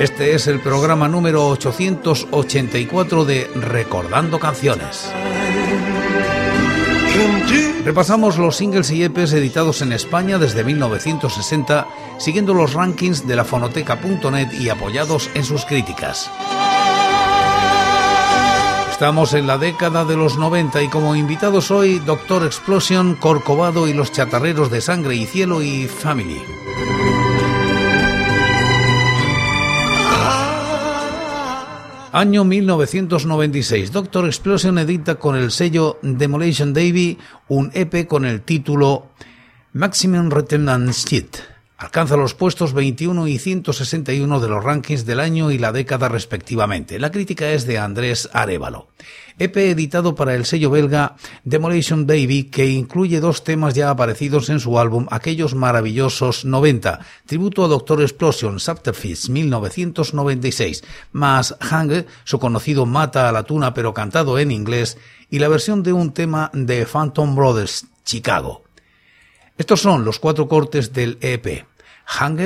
Este es el programa número 884 de Recordando Canciones. Repasamos los singles y EPs editados en España desde 1960, siguiendo los rankings de la fonoteca.net y apoyados en sus críticas. Estamos en la década de los 90 y como invitados hoy Doctor Explosion, Corcovado y los chatarreros de Sangre y Cielo y Family. Año 1996. Doctor Explosion edita con el sello Demolition Davy un EP con el título Maximum Return Shit. Alcanza los puestos 21 y 161 de los rankings del año y la década respectivamente. La crítica es de Andrés Arevalo. EP editado para el sello belga Demolition Baby que incluye dos temas ya aparecidos en su álbum Aquellos maravillosos 90, tributo a Doctor Explosion Subterfuge 1996, más Hang, su conocido Mata a la tuna pero cantado en inglés, y la versión de un tema de Phantom Brothers, Chicago. Estos son los cuatro cortes del EP. Hang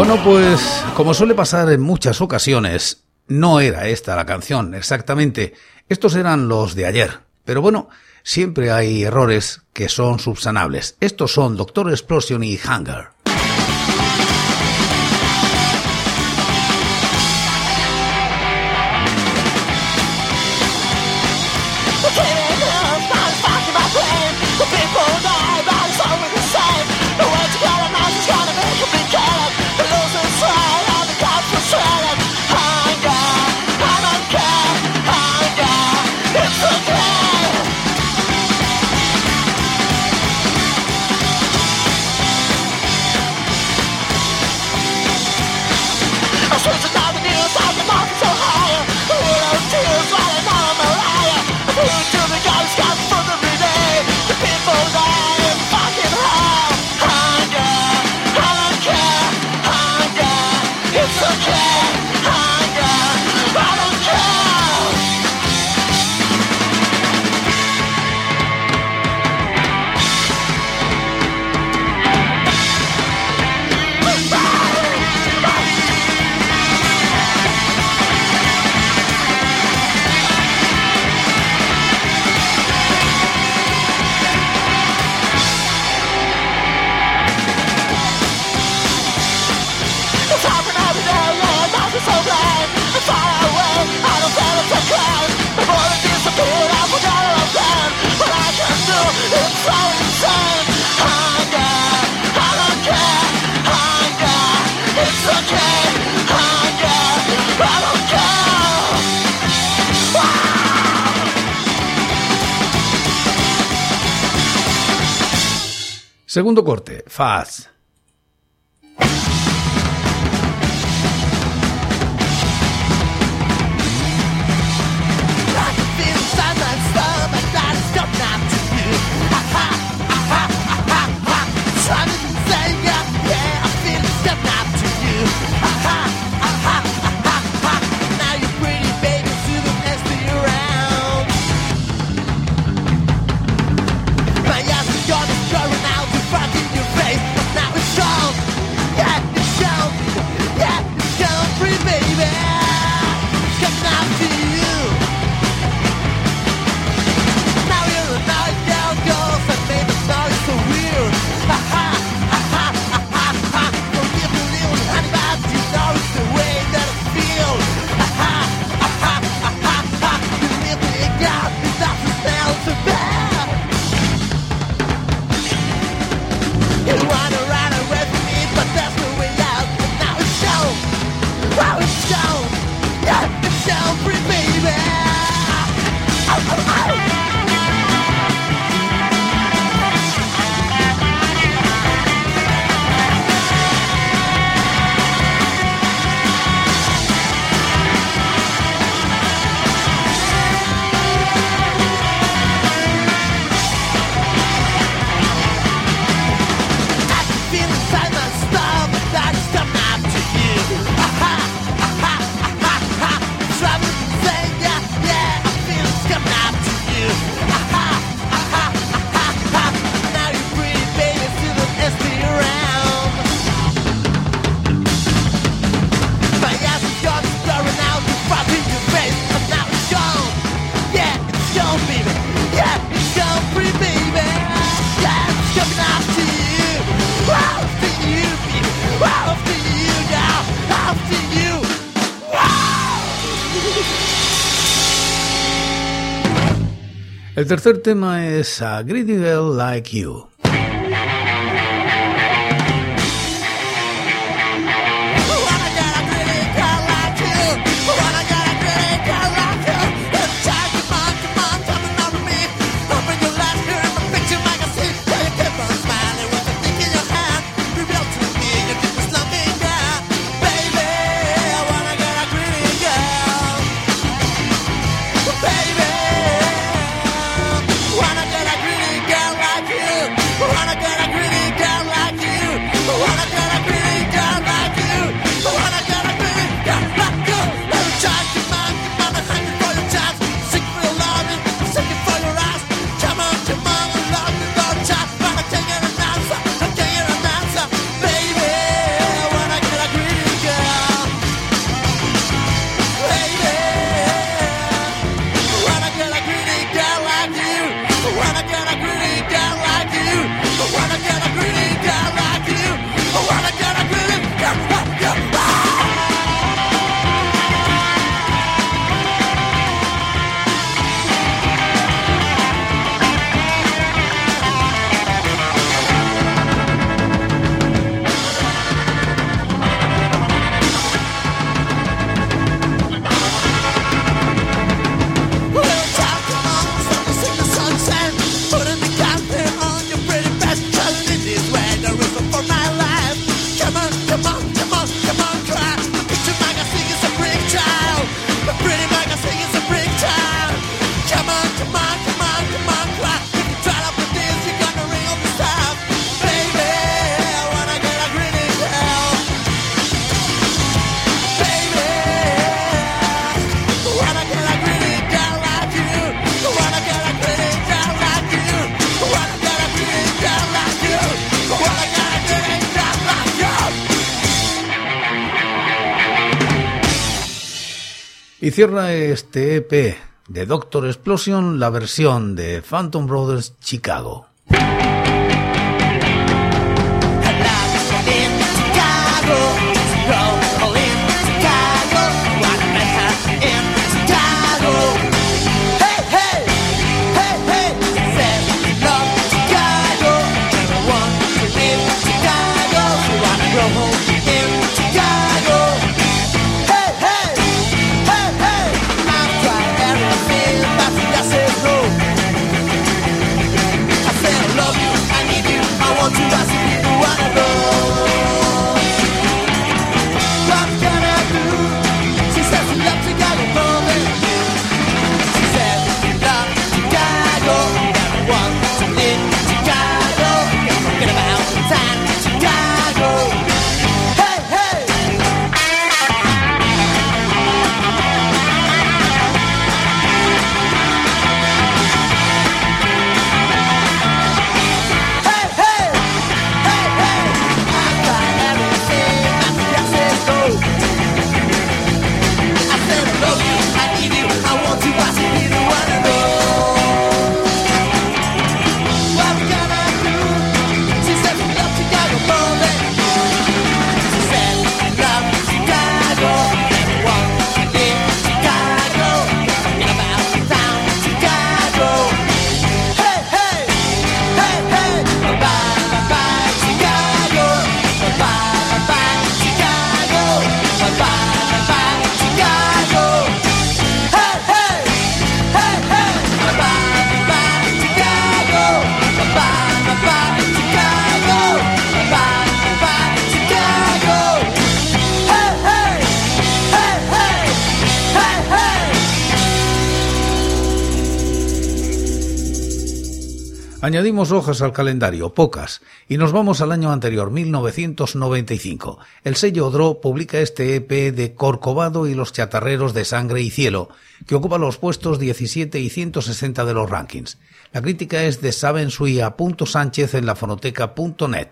Bueno, pues como suele pasar en muchas ocasiones, no era esta la canción exactamente. Estos eran los de ayer. Pero bueno, siempre hay errores que son subsanables. Estos son Doctor Explosion y Hunger. Segundo corte, Faz. tercer tema es A Greedy Girl Like You. Y cierra este EP de Doctor Explosion la versión de Phantom Brothers Chicago. Añadimos hojas al calendario, pocas, y nos vamos al año anterior, 1995. El sello Dro publica este EP de Corcovado y los chatarreros de sangre y cielo, que ocupa los puestos 17 y 160 de los rankings. La crítica es de Sánchez en la fonoteca.net.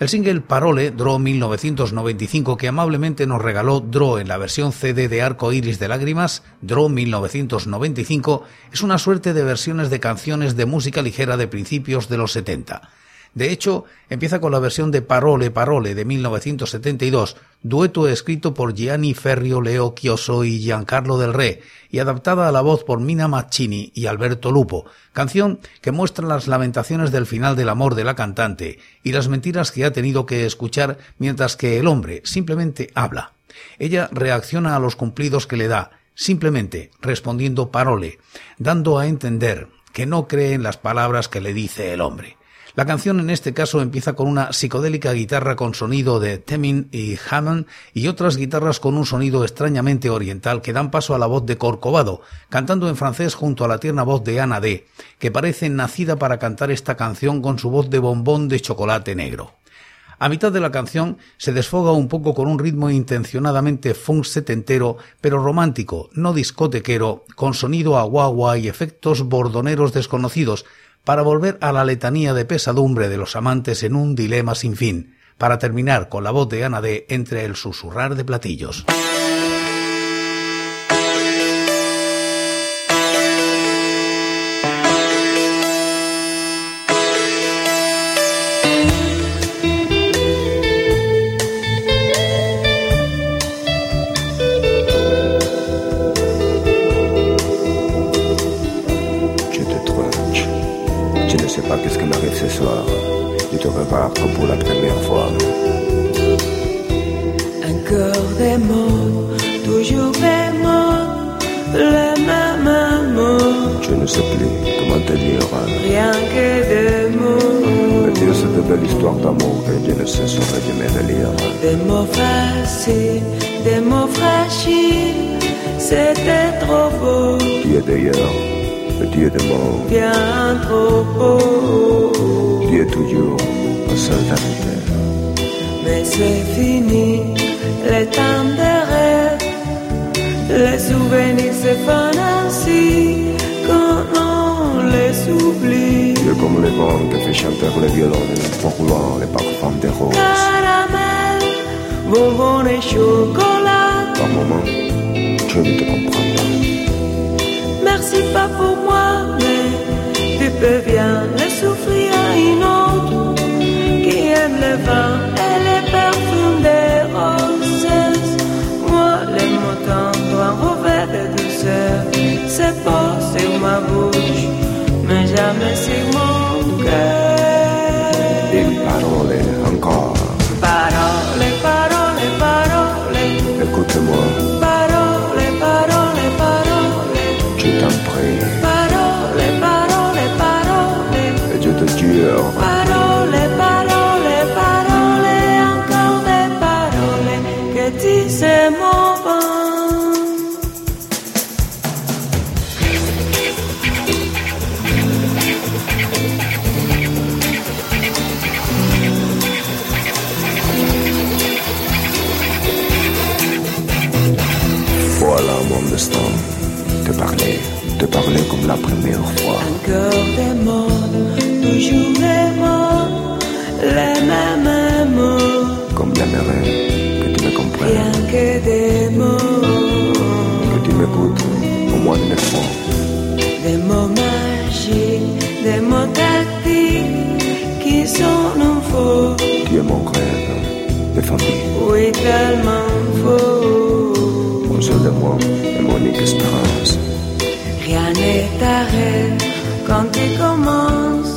El single Parole, Draw 1995, que amablemente nos regaló Draw en la versión CD de Arco Iris de Lágrimas, Draw 1995, es una suerte de versiones de canciones de música ligera de principios de los 70. De hecho, empieza con la versión de Parole Parole de 1972, dueto escrito por Gianni Ferrio, Leo Chioso y Giancarlo del Re, y adaptada a la voz por Mina Maccini y Alberto Lupo, canción que muestra las lamentaciones del final del amor de la cantante y las mentiras que ha tenido que escuchar mientras que el hombre simplemente habla. Ella reacciona a los cumplidos que le da, simplemente respondiendo parole, dando a entender que no cree en las palabras que le dice el hombre. La canción en este caso empieza con una psicodélica guitarra con sonido de Temin y Hammond y otras guitarras con un sonido extrañamente oriental que dan paso a la voz de Corcovado, cantando en francés junto a la tierna voz de Ana D, que parece nacida para cantar esta canción con su voz de bombón de chocolate negro. A mitad de la canción se desfoga un poco con un ritmo intencionadamente funk setentero, pero romántico, no discotequero, con sonido a guagua y efectos bordoneros desconocidos, para volver a la letanía de pesadumbre de los amantes en un dilema sin fin, para terminar con la voz de Ana D entre el susurrar de platillos. fini le temps des rêves. Les souvenirs se font ainsi quand on les oublie. C'est comme les vents que fait chanter le violon, les pourboires, les parfums des roses. Caramel, bonbon et chocolat? Par moment, je ne te comprends pas. Merci pas pour moi, mais tu peux bien le souffrir à une autre qui aime le vin. c'est beau, c'est ma bouche, mais jamais c'est moi. La première fois. Encore des mots, toujours les mots, les mêmes mots, Comme j'aimerais que tu me comprennes, rien que des mots, que tu m'écoutes au moins une fois. des mots magiques, des mots tactiques qui sont un faux. Tu es mon rêve défendu. Oui, tellement faux. Mon seul de moi et mon unique espérance. Quand tu commences.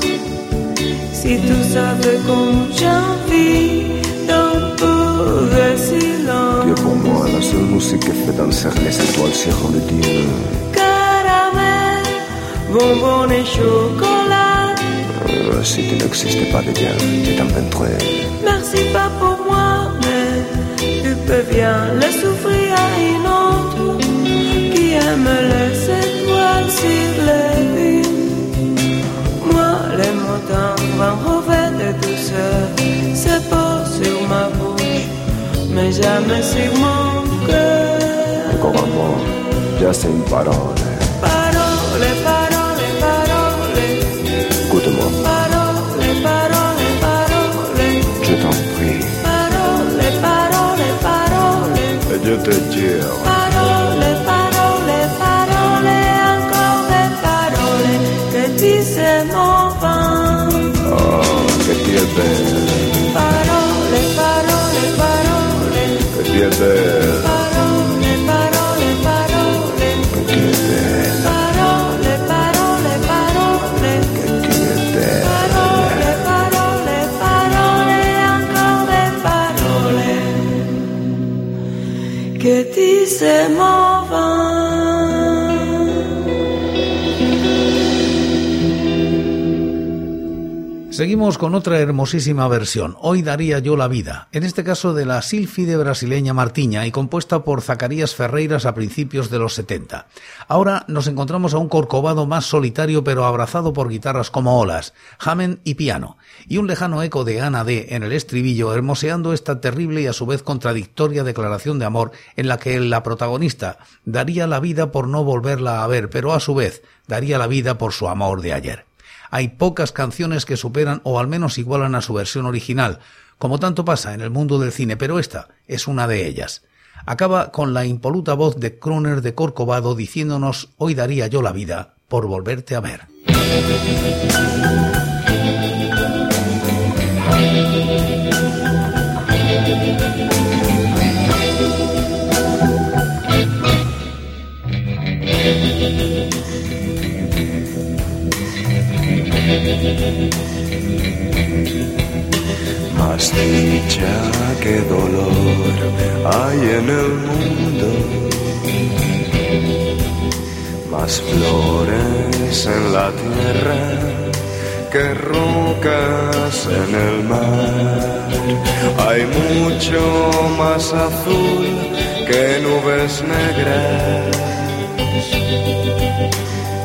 Si tu savais comme j'envie dans tout le Tu silence. es pour moi la seule musique qui fait danser les étoiles sur le dîner. Caramel, bonbon et chocolat. Euh, si tu n'existais pas déjà, je t'inventerais. Merci pas pour moi, mais tu peux bien le souffrir à une autre qui aime étoiles sur les vues. Moi, les tendres en revers de douceur se posent sur ma bouche, mais jamais sur mon cœur. Un mot, juste une parole. Parole, parole, parole, Écoute-moi, parole, parole, parole. je t'en prie. Parole, parole, parole, Et je te jure, Seguimos con otra hermosísima versión, Hoy daría yo la vida, en este caso de la sílfide brasileña Martiña y compuesta por Zacarías Ferreiras a principios de los 70. Ahora nos encontramos a un corcovado más solitario pero abrazado por guitarras como olas, Hammond y piano, y un lejano eco de Ana D en el estribillo hermoseando esta terrible y a su vez contradictoria declaración de amor en la que la protagonista daría la vida por no volverla a ver, pero a su vez daría la vida por su amor de ayer. Hay pocas canciones que superan o al menos igualan a su versión original, como tanto pasa en el mundo del cine, pero esta es una de ellas. Acaba con la impoluta voz de Croner de Corcovado diciéndonos hoy daría yo la vida por volverte a ver. Más dicha que dolor hay en el mundo. Más flores en la tierra que rocas en el mar. Hay mucho más azul que nubes negras.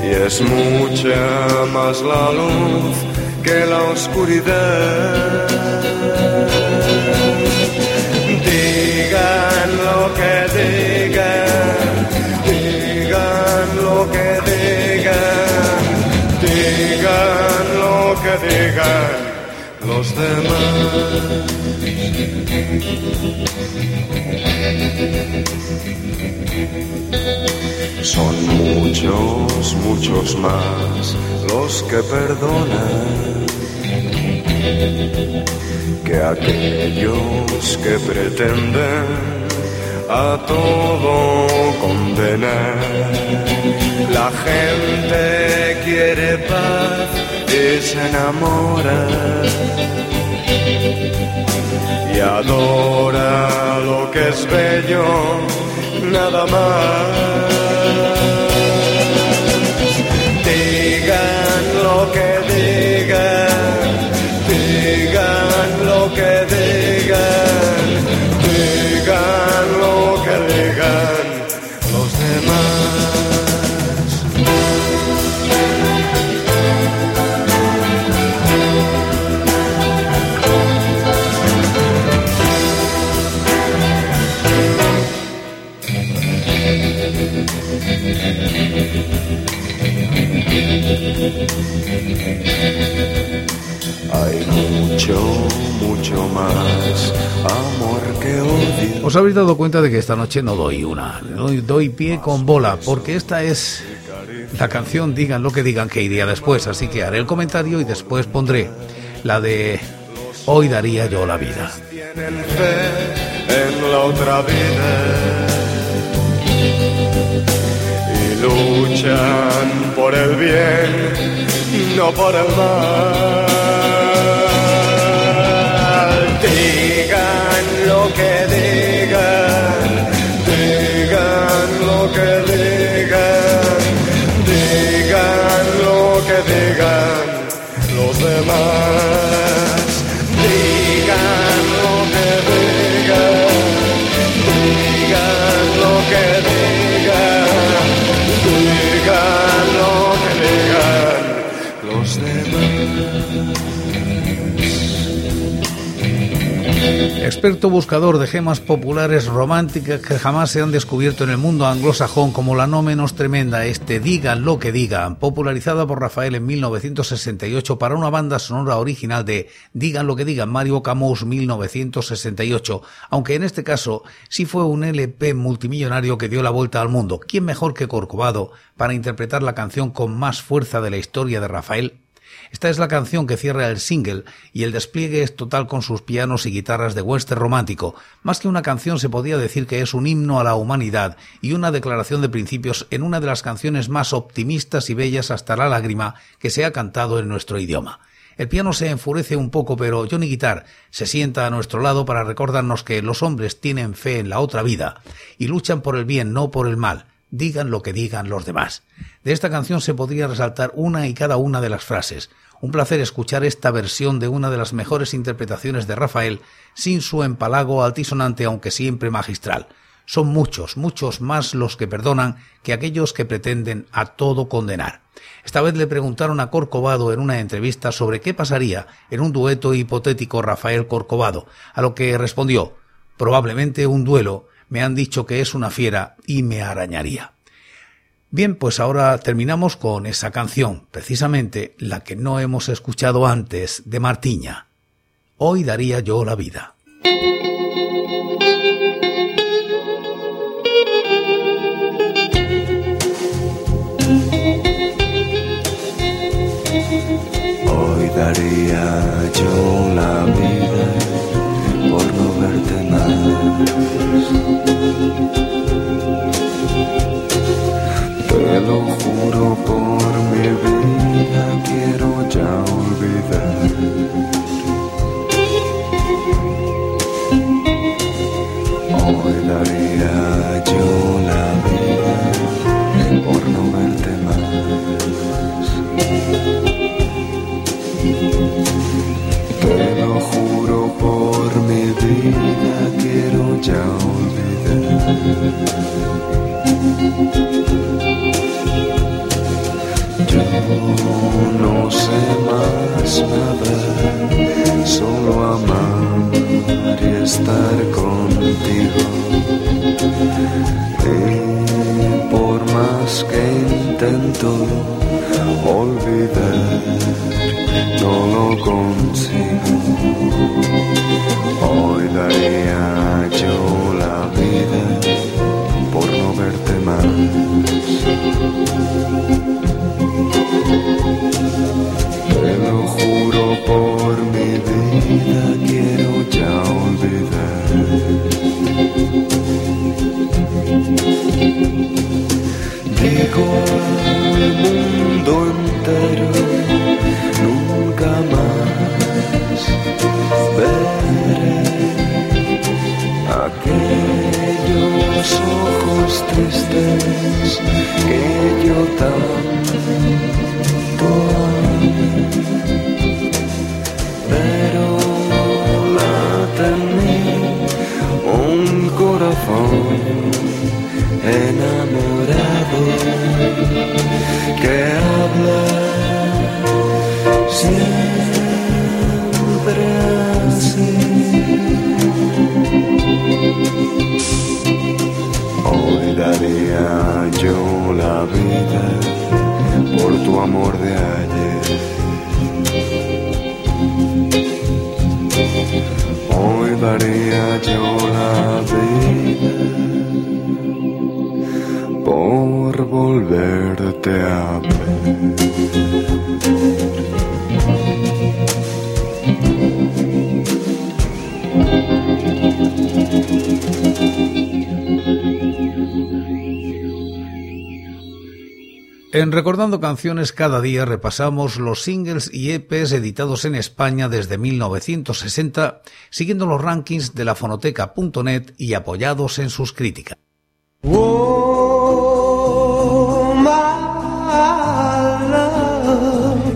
Y es mucha más la luz que la oscuridad. Digan lo que digan, digan lo que digan, digan lo que digan. los demás. Son muchos, muchos más los que perdonan que aquellos que pretenden a todo condenar. La gente quiere paz y se enamora y adora lo que es bello, nada más. Los demás. Hay mucho, mucho más amor que odio. Os habéis dado cuenta de que esta noche no doy una, doy, doy pie con bola, porque esta es la canción Digan lo que digan que iría después, así que haré el comentario y después pondré la de Hoy daría yo la vida. Tienen fe en la otra vida y luchan por el bien, no por el mal. Que digan, Experto buscador de gemas populares románticas que jamás se han descubierto en el mundo anglosajón como la no menos tremenda este Digan lo que digan, popularizada por Rafael en 1968 para una banda sonora original de Digan lo que digan Mario Camus 1968, aunque en este caso sí fue un LP multimillonario que dio la vuelta al mundo. ¿Quién mejor que Corcovado para interpretar la canción con más fuerza de la historia de Rafael? Esta es la canción que cierra el single y el despliegue es total con sus pianos y guitarras de western romántico. Más que una canción se podría decir que es un himno a la humanidad y una declaración de principios en una de las canciones más optimistas y bellas hasta la lágrima que se ha cantado en nuestro idioma. El piano se enfurece un poco, pero Johnny Guitar se sienta a nuestro lado para recordarnos que los hombres tienen fe en la otra vida y luchan por el bien, no por el mal digan lo que digan los demás. De esta canción se podría resaltar una y cada una de las frases. Un placer escuchar esta versión de una de las mejores interpretaciones de Rafael, sin su empalago altisonante aunque siempre magistral. Son muchos, muchos más los que perdonan que aquellos que pretenden a todo condenar. Esta vez le preguntaron a Corcovado en una entrevista sobre qué pasaría en un dueto hipotético Rafael Corcovado, a lo que respondió probablemente un duelo me han dicho que es una fiera y me arañaría. Bien, pues ahora terminamos con esa canción, precisamente la que no hemos escuchado antes de Martiña. Hoy daría yo la vida. Hoy daría yo la vida Te lo juro por mi vida, volverte a ver. En Recordando Canciones cada día repasamos los singles y EPs editados en España desde 1960, siguiendo los rankings de la fonoteca.net y apoyados en sus críticas.